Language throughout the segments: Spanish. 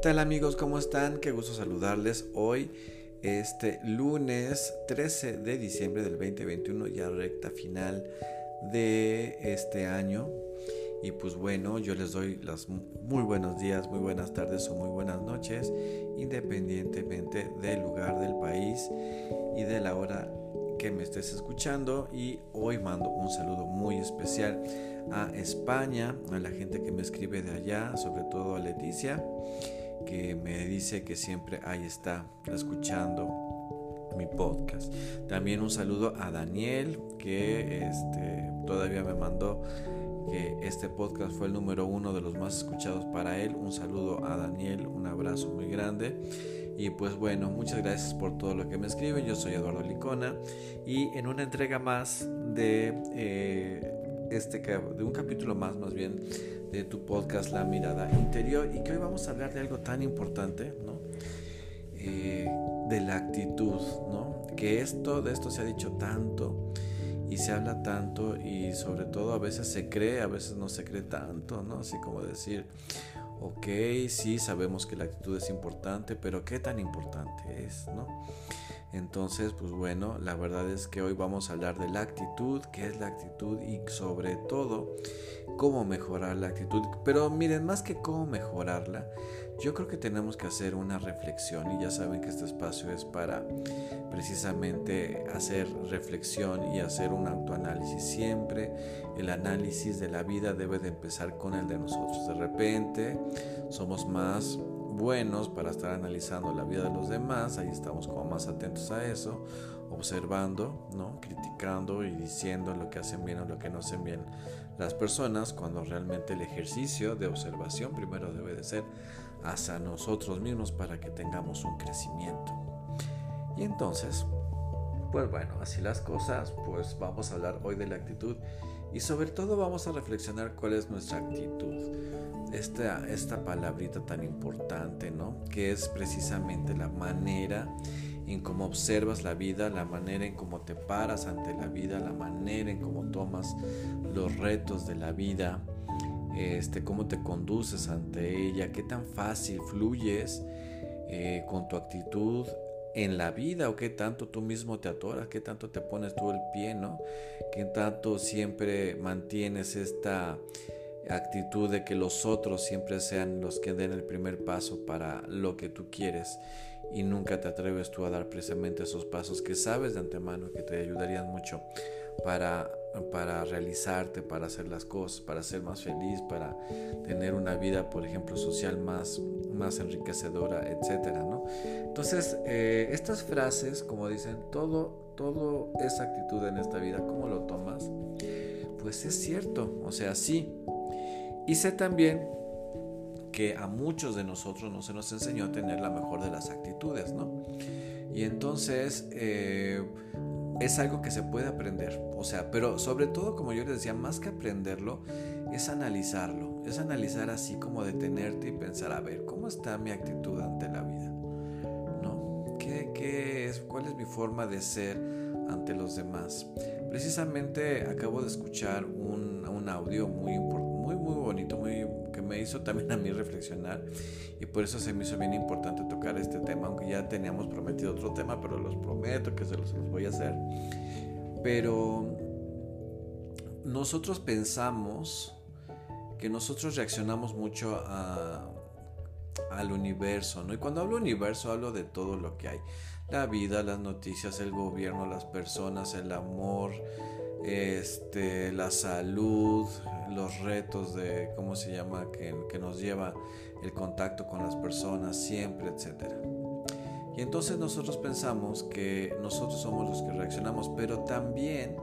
tal amigos? ¿Cómo están? Qué gusto saludarles hoy, este lunes 13 de diciembre del 2021, ya recta final de este año. Y pues bueno, yo les doy los muy buenos días, muy buenas tardes o muy buenas noches, independientemente del lugar del país y de la hora que me estés escuchando. Y hoy mando un saludo muy especial a España, a la gente que me escribe de allá, sobre todo a Leticia que me dice que siempre ahí está escuchando mi podcast. También un saludo a Daniel que este, todavía me mandó que este podcast fue el número uno de los más escuchados para él. Un saludo a Daniel, un abrazo muy grande. Y pues bueno, muchas gracias por todo lo que me escriben. Yo soy Eduardo Licona y en una entrega más de eh, este de un capítulo más más bien de tu podcast La Mirada Interior y que hoy vamos a hablar de algo tan importante, ¿no? Eh, de la actitud, ¿no? Que esto, de esto se ha dicho tanto y se habla tanto y sobre todo a veces se cree, a veces no se cree tanto, ¿no? Así como decir, ok, sí, sabemos que la actitud es importante, pero ¿qué tan importante es, ¿no? Entonces, pues bueno, la verdad es que hoy vamos a hablar de la actitud, qué es la actitud y sobre todo cómo mejorar la actitud. Pero miren, más que cómo mejorarla, yo creo que tenemos que hacer una reflexión y ya saben que este espacio es para precisamente hacer reflexión y hacer un autoanálisis. Siempre el análisis de la vida debe de empezar con el de nosotros. De repente somos más buenos para estar analizando la vida de los demás, ahí estamos como más atentos a eso, observando, ¿no? criticando y diciendo lo que hacen bien o lo que no hacen bien las personas, cuando realmente el ejercicio de observación primero debe de ser hacia nosotros mismos para que tengamos un crecimiento. Y entonces, pues bueno, así las cosas, pues vamos a hablar hoy de la actitud y sobre todo vamos a reflexionar cuál es nuestra actitud esta, esta palabrita tan importante, ¿no? Que es precisamente la manera en cómo observas la vida, la manera en cómo te paras ante la vida, la manera en cómo tomas los retos de la vida, este, cómo te conduces ante ella, qué tan fácil fluyes eh, con tu actitud en la vida o qué tanto tú mismo te atoras, qué tanto te pones tú el pie, ¿no? Qué tanto siempre mantienes esta actitud de que los otros siempre sean los que den el primer paso para lo que tú quieres y nunca te atreves tú a dar precisamente esos pasos que sabes de antemano que te ayudarían mucho para, para realizarte, para hacer las cosas, para ser más feliz, para tener una vida, por ejemplo, social más, más enriquecedora, etcétera, ¿no? Entonces, eh, estas frases, como dicen, todo, todo esa actitud en esta vida, ¿cómo lo tomas? Pues es cierto, o sea, sí, y sé también que a muchos de nosotros no se nos enseñó a tener la mejor de las actitudes, ¿no? Y entonces eh, es algo que se puede aprender, o sea, pero sobre todo, como yo les decía, más que aprenderlo, es analizarlo, es analizar así como detenerte y pensar, a ver, ¿cómo está mi actitud ante la vida? ¿No? ¿Qué, qué es, ¿Cuál es mi forma de ser ante los demás? Precisamente acabo de escuchar un, un audio muy importante muy, bonito, muy, me hizo también a mí reflexionar y por eso se me hizo bien importante tocar este tema, aunque ya teníamos prometido otro tema, pero los prometo que se los, voy a hacer. Pero nosotros pensamos que nosotros reaccionamos mucho al universo, ¿no? Y cuando hablo universo hablo de todo lo que hay. La vida, las noticias, el gobierno, las personas, el amor, este, la salud, los retos de, ¿cómo se llama?, que, que nos lleva el contacto con las personas siempre, etc. Y entonces nosotros pensamos que nosotros somos los que reaccionamos, pero también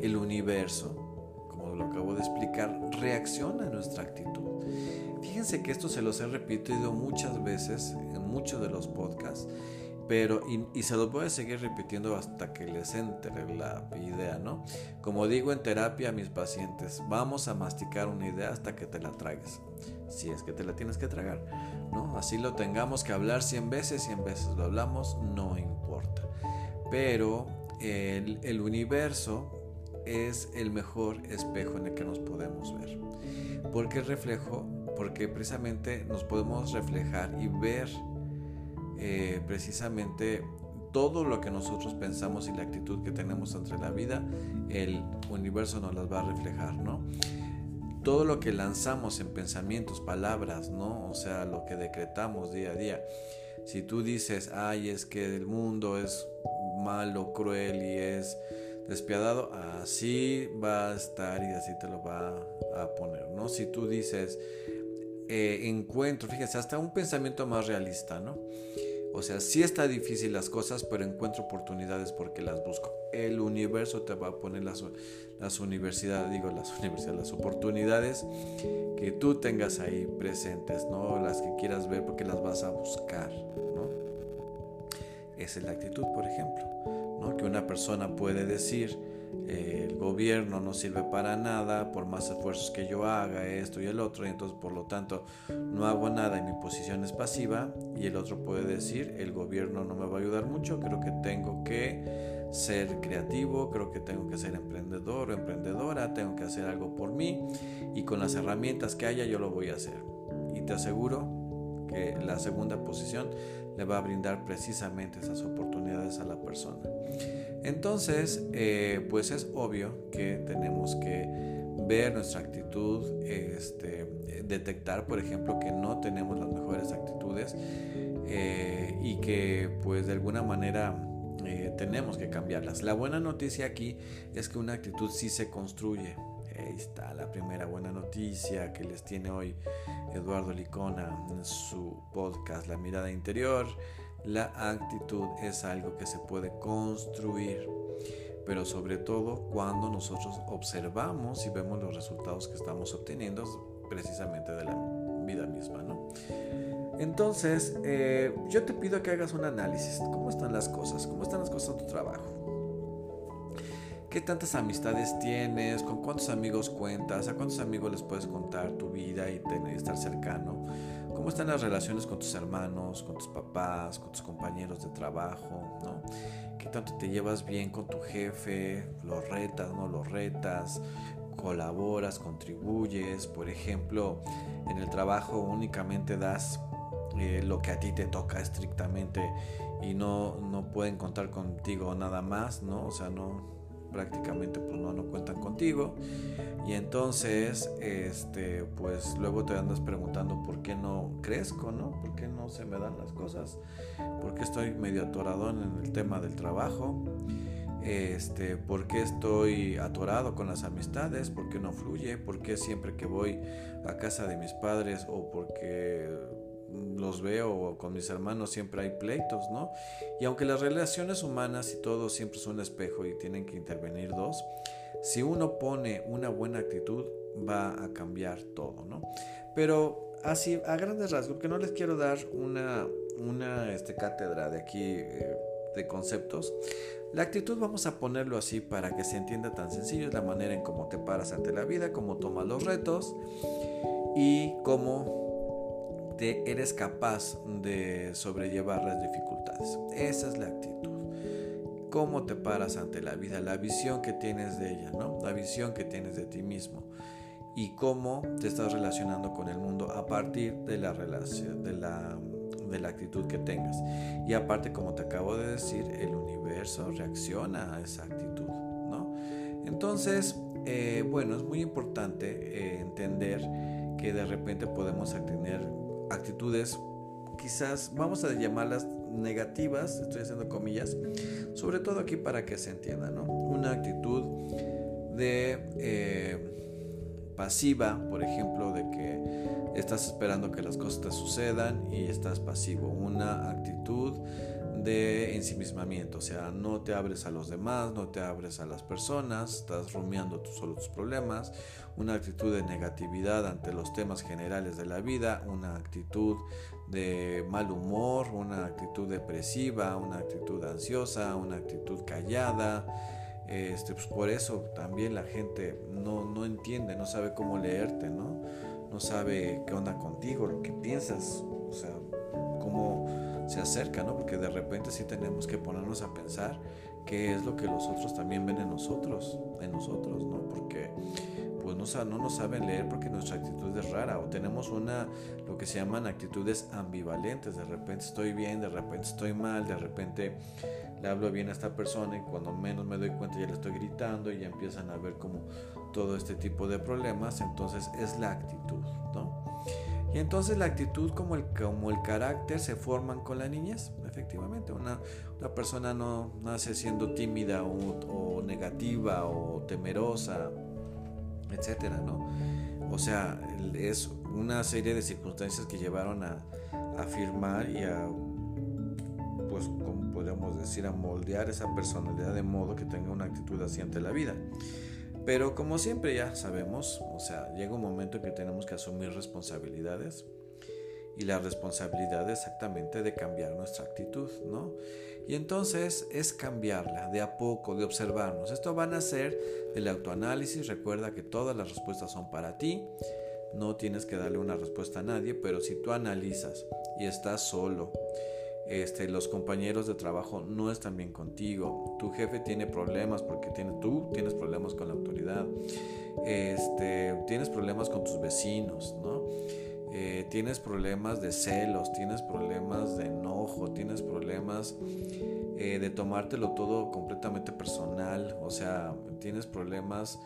el universo, como lo acabo de explicar, reacciona a nuestra actitud. Fíjense que esto se los he repetido muchas veces en muchos de los podcasts pero, y, se los voy a seguir repitiendo hasta que les entre la idea, ¿no? Como digo en terapia a mis pacientes, vamos a masticar una idea hasta que te la tragues. Si es que te la tienes que tragar, ¿no? Así lo tengamos que hablar 100 veces, 100 veces lo hablamos, no importa. Pero el, el universo es el mejor espejo en el que nos podemos ver. Porque el reflejo porque precisamente nos podemos reflejar y ver eh, precisamente todo lo que nosotros pensamos y la actitud que tenemos entre la vida, el universo nos las va a reflejar, ¿no? Todo lo que lanzamos en pensamientos, palabras, ¿no? O sea, lo que decretamos día a día. Si tú dices, ay, es que el mundo es malo, cruel y es despiadado, así va a estar y así te lo va a poner, ¿no? Si tú dices, eh, encuentro, fíjense, hasta un pensamiento más realista, ¿no? O sea, sí está difícil las cosas, pero encuentro oportunidades porque las busco. El universo te va a poner las, universidades, digo las universidades, las oportunidades que tú tengas ahí presentes, ¿no? Las que quieras ver porque las vas a buscar, ¿no? Esa es la actitud, por ejemplo, ¿no? Que una persona puede decir, el gobierno no sirve para nada, por más esfuerzos que yo haga, esto y el otro, y entonces por lo tanto no hago nada y mi posición es pasiva, y el otro puede decir, el gobierno no me va a ayudar mucho, creo que tengo que ser creativo, creo que tengo que ser emprendedor o emprendedora, tengo que hacer algo por mí, y con las herramientas que haya yo lo voy a hacer. Y te aseguro que la segunda posición le va a brindar precisamente esas oportunidades a la persona. Entonces, eh, pues es obvio que tenemos que ver nuestra actitud, este, detectar, por ejemplo, que no tenemos las mejores actitudes eh, y que pues de alguna manera eh, tenemos que cambiarlas. La buena noticia aquí es que una actitud sí se construye. Ahí está la primera buena noticia que les tiene hoy Eduardo Licona en su podcast La mirada interior. La actitud es algo que se puede construir, pero sobre todo cuando nosotros observamos y vemos los resultados que estamos obteniendo precisamente de la vida misma, ¿no? Entonces, eh, yo te pido que hagas un análisis. ¿Cómo están las cosas? ¿Cómo están las cosas en tu trabajo? ¿Qué tantas amistades tienes? ¿Con cuántos amigos cuentas? ¿A cuántos amigos les puedes contar tu vida y tener, estar cercano? ¿Cómo están las relaciones con tus hermanos, con tus papás, con tus compañeros de trabajo? ¿no? ¿Qué tanto te llevas bien con tu jefe? ¿Los retas, no los retas? ¿Colaboras, contribuyes? Por ejemplo, en el trabajo únicamente das eh, lo que a ti te toca estrictamente y no, no pueden contar contigo nada más, ¿no? O sea, no, prácticamente pues no, no cuentan contigo. Y entonces este pues luego te andas preguntando por qué no crezco no por qué no se me dan las cosas por qué estoy medio atorado en el tema del trabajo este por qué estoy atorado con las amistades por qué no fluye por qué siempre que voy a casa de mis padres o porque los veo con mis hermanos siempre hay pleitos, ¿no? Y aunque las relaciones humanas y todo siempre son un espejo y tienen que intervenir dos, si uno pone una buena actitud va a cambiar todo, ¿no? Pero así a grandes rasgos, que no les quiero dar una, una este, cátedra de aquí eh, de conceptos, la actitud vamos a ponerlo así para que se entienda tan sencillo, es la manera en cómo te paras ante la vida, cómo tomas los retos y cómo eres capaz de sobrellevar las dificultades. Esa es la actitud. Cómo te paras ante la vida, la visión que tienes de ella, ¿no? La visión que tienes de ti mismo y cómo te estás relacionando con el mundo a partir de la de la, de la actitud que tengas. Y aparte, como te acabo de decir, el universo reacciona a esa actitud, ¿no? Entonces, eh, bueno, es muy importante eh, entender que de repente podemos tener actitudes quizás vamos a llamarlas negativas, estoy haciendo comillas, sobre todo aquí para que se entienda, ¿no? Una actitud de eh, pasiva, por ejemplo, de que estás esperando que las cosas te sucedan y estás pasivo. Una actitud de ensimismamiento, o sea, no te abres a los demás, no te abres a las personas, estás rumiando tú solo tus problemas, una actitud de negatividad ante los temas generales de la vida, una actitud de mal humor, una actitud depresiva, una actitud ansiosa, una actitud callada. Este, pues por eso también la gente no, no entiende, no sabe cómo leerte, ¿no? No sabe qué onda contigo, lo que piensas, o sea, se acerca, ¿no? Porque de repente sí tenemos que ponernos a pensar qué es lo que los otros también ven en nosotros, en nosotros, ¿no? Porque pues no, no nos saben leer porque nuestra actitud es rara o tenemos una, lo que se llaman actitudes ambivalentes. De repente estoy bien, de repente estoy mal, de repente le hablo bien a esta persona y cuando menos me doy cuenta ya le estoy gritando y ya empiezan a ver como todo este tipo de problemas. Entonces es la actitud, ¿no? Y entonces la actitud como el, como el carácter se forman con la niñez, efectivamente. Una, una persona no nace siendo tímida o, negativa o temerosa, etcétera, ¿no? O sea, es una serie de circunstancias que llevaron a, a afirmar y a, pues, como podemos decir, a moldear esa personalidad de modo que tenga una actitud así ante la vida. Pero como siempre ya sabemos, o sea, llega un momento en que tenemos que asumir responsabilidades y la responsabilidad exactamente de cambiar nuestra actitud, ¿no? Y entonces es cambiarla de a poco, de observarnos. Esto van a ser del autoanálisis. Recuerda que todas las respuestas son para ti. No tienes que darle una respuesta a nadie, pero si tú analizas y estás solo, este, los compañeros de trabajo no están bien contigo, tu jefe tiene problemas porque tiene, tú tienes problemas con la autoridad, este, tienes problemas con tus vecinos, ¿no? Eh, tienes problemas de celos, tienes problemas de enojo, tienes problemas eh, de tomártelo todo completamente personal, o sea, tienes problemas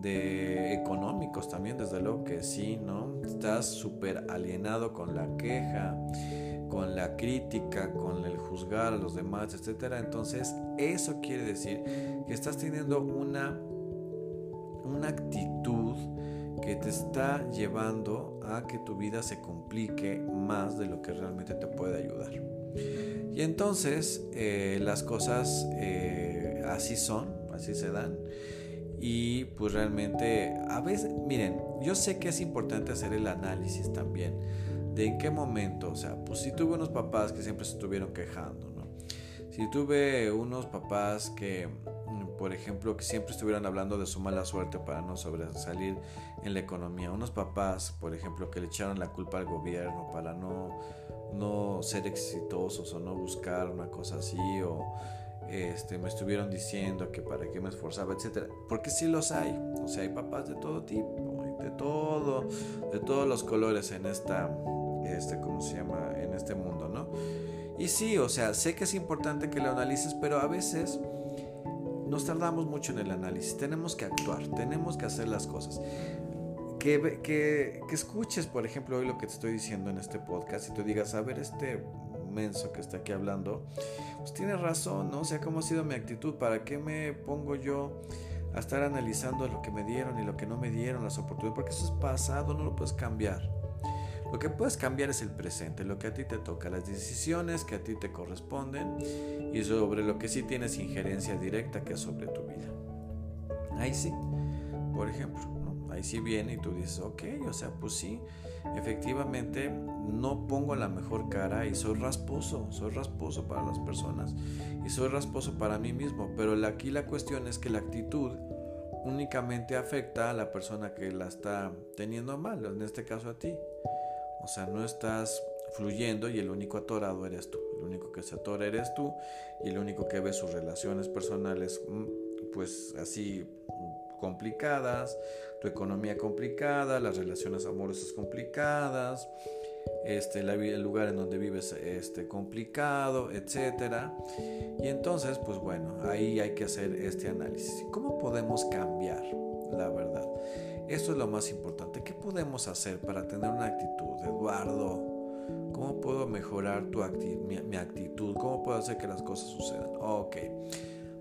de económicos también, desde luego que sí, ¿no? Estás súper alienado con la queja, con la crítica, con el juzgar a los demás, etcétera. Entonces, eso quiere decir que estás teniendo una, una actitud que te está llevando a que tu vida se complique más de lo que realmente te puede ayudar. Y entonces eh, las cosas eh, así son, así se dan. Y pues realmente, a veces, miren, yo sé que es importante hacer el análisis también de en qué momento, o sea, pues si tuve unos papás que siempre se estuvieron quejando, ¿no? Si tuve unos papás que, mm, por ejemplo, que siempre estuvieran hablando de su mala suerte para no sobresalir en la economía, unos papás, por ejemplo, que le echaron la culpa al gobierno para no, no ser exitosos o no buscar una cosa así, o este, me estuvieron diciendo que para qué me esforzaba, etcétera, porque sí los hay, o sea, hay papás de todo tipo, de todo, de todos los colores en esta este, ¿cómo se llama? En este mundo, ¿no? Y sí, o sea, sé que es importante que lo analices, pero a veces nos tardamos mucho en el análisis. Tenemos que actuar, tenemos que hacer las cosas. Que, que, que escuches, por ejemplo, hoy lo que te estoy diciendo en este podcast y tú digas, a ver, este menso que está aquí hablando, pues tiene razón, ¿no? O sea, ¿cómo ha sido mi actitud? ¿Para qué me pongo yo a estar analizando lo que me dieron y lo que no me dieron, las oportunidades? Porque eso es pasado, no lo puedes cambiar. Lo que puedes cambiar es el presente, lo que a ti te toca, las decisiones que a ti te corresponden y sobre lo que sí tienes injerencia directa que es sobre tu vida. Ahí sí, por ejemplo, ahí sí viene y tú dices, ok, o sea, pues sí, efectivamente no pongo la mejor cara y soy rasposo, soy rasposo para las personas y soy rasposo para mí mismo, pero aquí la cuestión es que la actitud únicamente afecta a la persona que la está teniendo mal, en este caso a ti. O sea, no estás fluyendo y el único atorado eres tú. El único que se atora eres tú y el único que ve sus relaciones personales mm, pues así complicadas, tu economía complicada, las relaciones amorosas complicadas, este, el lugar en donde vives este, complicado, etcétera. Y entonces, pues bueno, ahí hay que hacer este análisis. ¿Cómo podemos cambiar la verdad? Esto es lo más importante. ¿Qué podemos hacer para tener una actitud, Eduardo? ¿Cómo puedo mejorar tu mi, actitud? ¿Cómo puedo hacer que las cosas sucedan? Ok,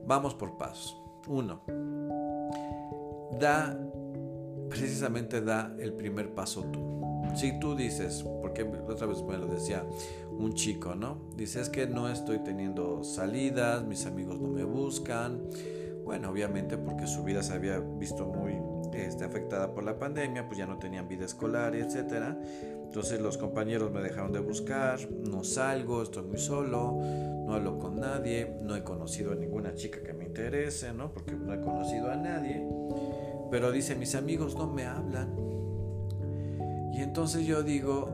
vamos por pasos. Uno, da, precisamente da el primer paso tú. Si tú dices, porque otra vez me lo decía un chico, ¿no? Dices que no estoy teniendo salidas, mis amigos no me buscan. Bueno, obviamente porque su vida se había visto muy este, afectada por la pandemia, pues ya no tenían vida escolar, etcétera. Entonces los compañeros me dejaron de buscar, no salgo, estoy muy solo, no hablo con nadie, no he conocido a ninguna chica que me interese, ¿no? Porque no he conocido a nadie. Pero dice, mis amigos no me hablan. Y entonces yo digo,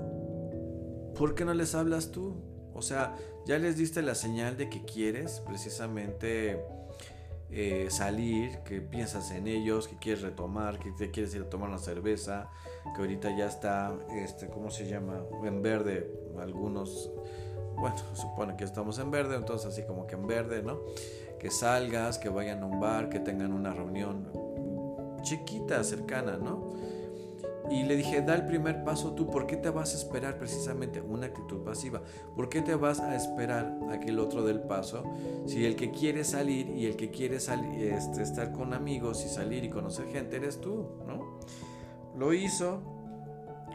¿por qué no les hablas tú? O sea, ya les diste la señal de que quieres precisamente eh, salir, que piensas en ellos, que quieres retomar, que te quieres ir a tomar una cerveza, que ahorita ya está, este, ¿cómo se llama? En verde, algunos, bueno, supone que estamos en verde, entonces así como que en verde, ¿no? Que salgas, que vayan a un bar, que tengan una reunión chiquita, cercana, ¿no? Y le dije, da el primer paso tú, ¿por qué te vas a esperar precisamente una actitud pasiva? ¿Por qué te vas a esperar a que el otro dé el paso? Si el que quiere salir y el que quiere este, estar con amigos y salir y conocer gente eres tú, ¿no? Lo hizo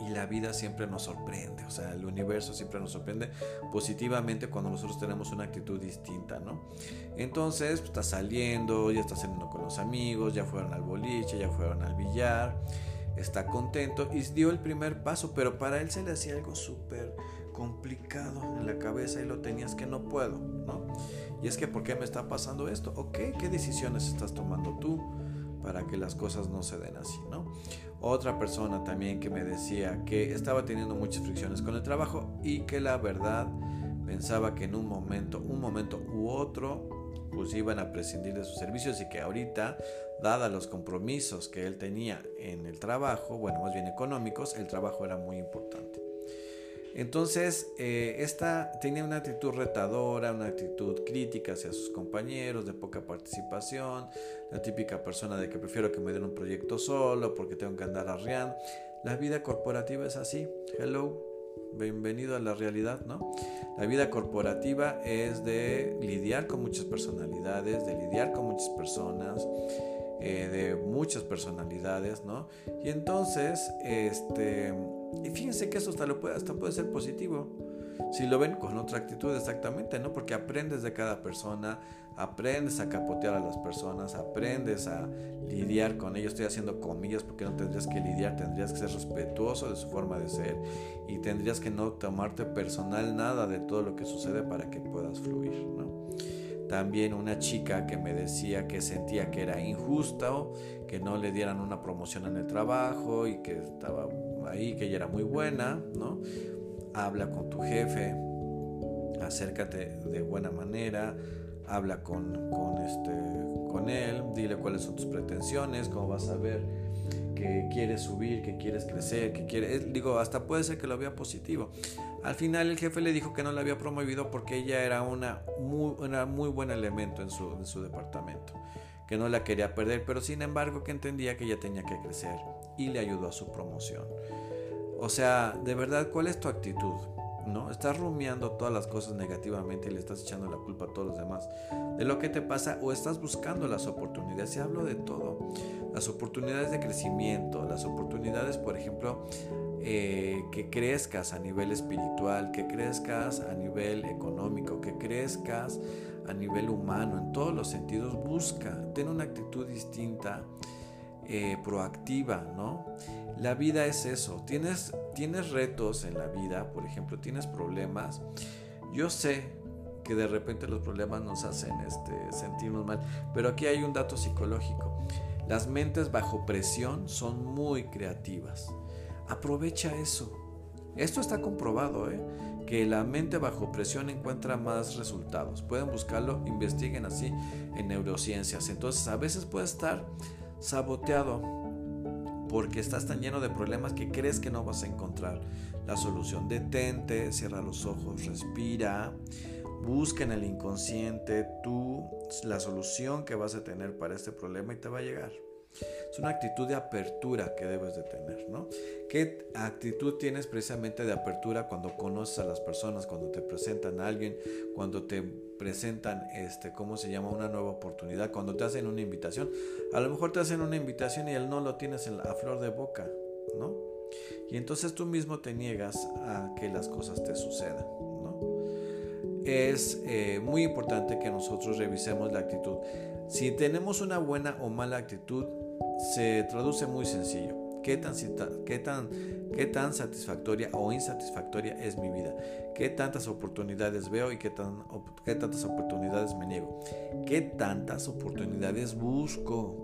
y la vida siempre nos sorprende, o sea, el universo siempre nos sorprende positivamente cuando nosotros tenemos una actitud distinta, ¿no? Entonces, pues, está saliendo, ya está saliendo con los amigos, ya fueron al boliche, ya fueron al billar está contento y dio el primer paso, pero para él se le hacía algo súper complicado en la cabeza y lo tenías que no puedo, ¿no? Y es que, ¿por qué me está pasando esto? ¿Ok? ¿Qué decisiones estás tomando tú para que las cosas no se den así, ¿no? Otra persona también que me decía que estaba teniendo muchas fricciones con el trabajo y que la verdad pensaba que en un momento, un momento u otro, pues iban a prescindir de sus servicios y que ahorita, dada los compromisos que él tenía en el trabajo, bueno, más bien económicos, el trabajo era muy importante. Entonces, eh, esta tenía una actitud retadora, una actitud crítica hacia sus compañeros, de poca participación, la típica persona de que prefiero que me den un proyecto solo porque tengo que andar arriando. La vida corporativa es así. Hello, bienvenido a la realidad, ¿no? La vida corporativa es de lidiar con muchas personalidades, de lidiar con muchas personas, eh, de muchas personalidades, ¿no? Y entonces, este, y fíjense que eso hasta, lo puede, hasta puede ser positivo. Si lo ven con otra actitud, exactamente, ¿no? Porque aprendes de cada persona, aprendes a capotear a las personas, aprendes a lidiar con ellos. Estoy haciendo comillas porque no tendrías que lidiar, tendrías que ser respetuoso de su forma de ser y tendrías que no tomarte personal nada de todo lo que sucede para que puedas fluir, ¿no? También una chica que me decía que sentía que era injusto, que no le dieran una promoción en el trabajo y que estaba ahí, que ella era muy buena, ¿no? Habla con tu jefe, acércate de buena manera, habla con, este, con él, dile cuáles son tus pretensiones, cómo vas a ver que quieres subir, que quieres crecer, que quieres... Digo, hasta puede ser que lo vea positivo. Al final el jefe le dijo que no la había promovido porque ella era una muy, una muy buen elemento en su, en su departamento, que no la quería perder, pero sin embargo que entendía que ella tenía que crecer y le ayudó a su promoción. O sea, de verdad, ¿cuál es tu actitud? ¿no? Estás rumiando todas las cosas negativamente y le estás echando la culpa a todos los demás de lo que te pasa o estás buscando las oportunidades. Y hablo de todo. Las oportunidades de crecimiento, las oportunidades, por ejemplo, eh, que crezcas a nivel espiritual, que crezcas a nivel económico, que crezcas a nivel humano, en todos los sentidos. Busca, ten una actitud distinta, eh, proactiva, ¿no? La vida es eso. Tienes, tienes retos en la vida, por ejemplo, tienes problemas. Yo sé que de repente los problemas nos hacen este, sentirnos mal, pero aquí hay un dato psicológico. Las mentes bajo presión son muy creativas. Aprovecha eso. Esto está comprobado, ¿eh? que la mente bajo presión encuentra más resultados. Pueden buscarlo, investiguen así en neurociencias. Entonces a veces puede estar saboteado porque estás tan lleno de problemas que crees que no vas a encontrar la solución. Detente, cierra los ojos, respira, busca en el inconsciente tú la solución que vas a tener para este problema y te va a llegar. Es una actitud de apertura que debes de tener, ¿no? ¿Qué actitud tienes precisamente de apertura cuando conoces a las personas, cuando te presentan a alguien, cuando te presentan, este, ¿cómo se llama? Una nueva oportunidad, cuando te hacen una invitación? A lo mejor te hacen una invitación y él no lo tienes a flor de boca, ¿no? Y entonces tú mismo te niegas a que las cosas te sucedan, ¿no? Es eh, muy importante que nosotros revisemos la actitud. Si tenemos una buena o mala actitud, se traduce muy sencillo. ¿Qué tan, qué, tan, ¿Qué tan satisfactoria o insatisfactoria es mi vida? ¿Qué tantas oportunidades veo y qué tantas oportunidades me niego? ¿Qué tantas oportunidades busco?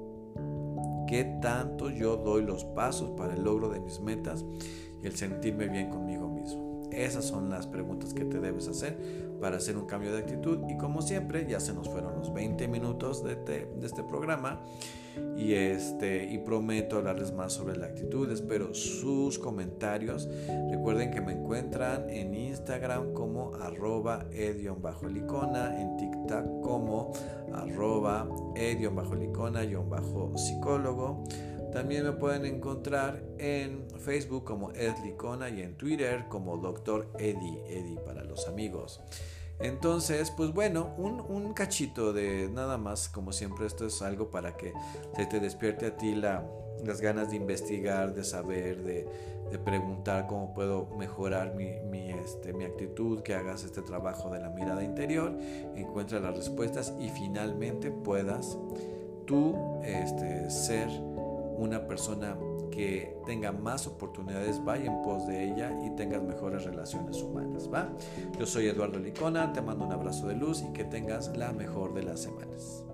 ¿Qué tanto yo doy los pasos para el logro de mis metas y el sentirme bien conmigo mismo? Esas son las preguntas que te debes hacer para hacer un cambio de actitud. Y como siempre, ya se nos fueron los 20 minutos de, este programa. Y este y prometo hablarles más sobre la actitud. Espero sus comentarios. Recuerden que me encuentran en instagram como arroba edion bajo licona en tiktok como arroba edion también me pueden encontrar en Facebook como Ed Licona y en Twitter como Dr. Eddie, Eddie para los amigos. Entonces, pues bueno, un, cachito de nada más, como siempre, esto es algo para que se te despierte a ti las ganas de investigar, de saber, de, preguntar cómo puedo mejorar mi, este, mi actitud, que hagas este trabajo de la mirada interior, encuentra las respuestas y finalmente puedas tú este, ser una persona que tenga más oportunidades, vaya en pos de ella y tengas mejores relaciones humanas, ¿va? Yo soy Eduardo Licona, te mando un abrazo de luz y que tengas la mejor de las semanas.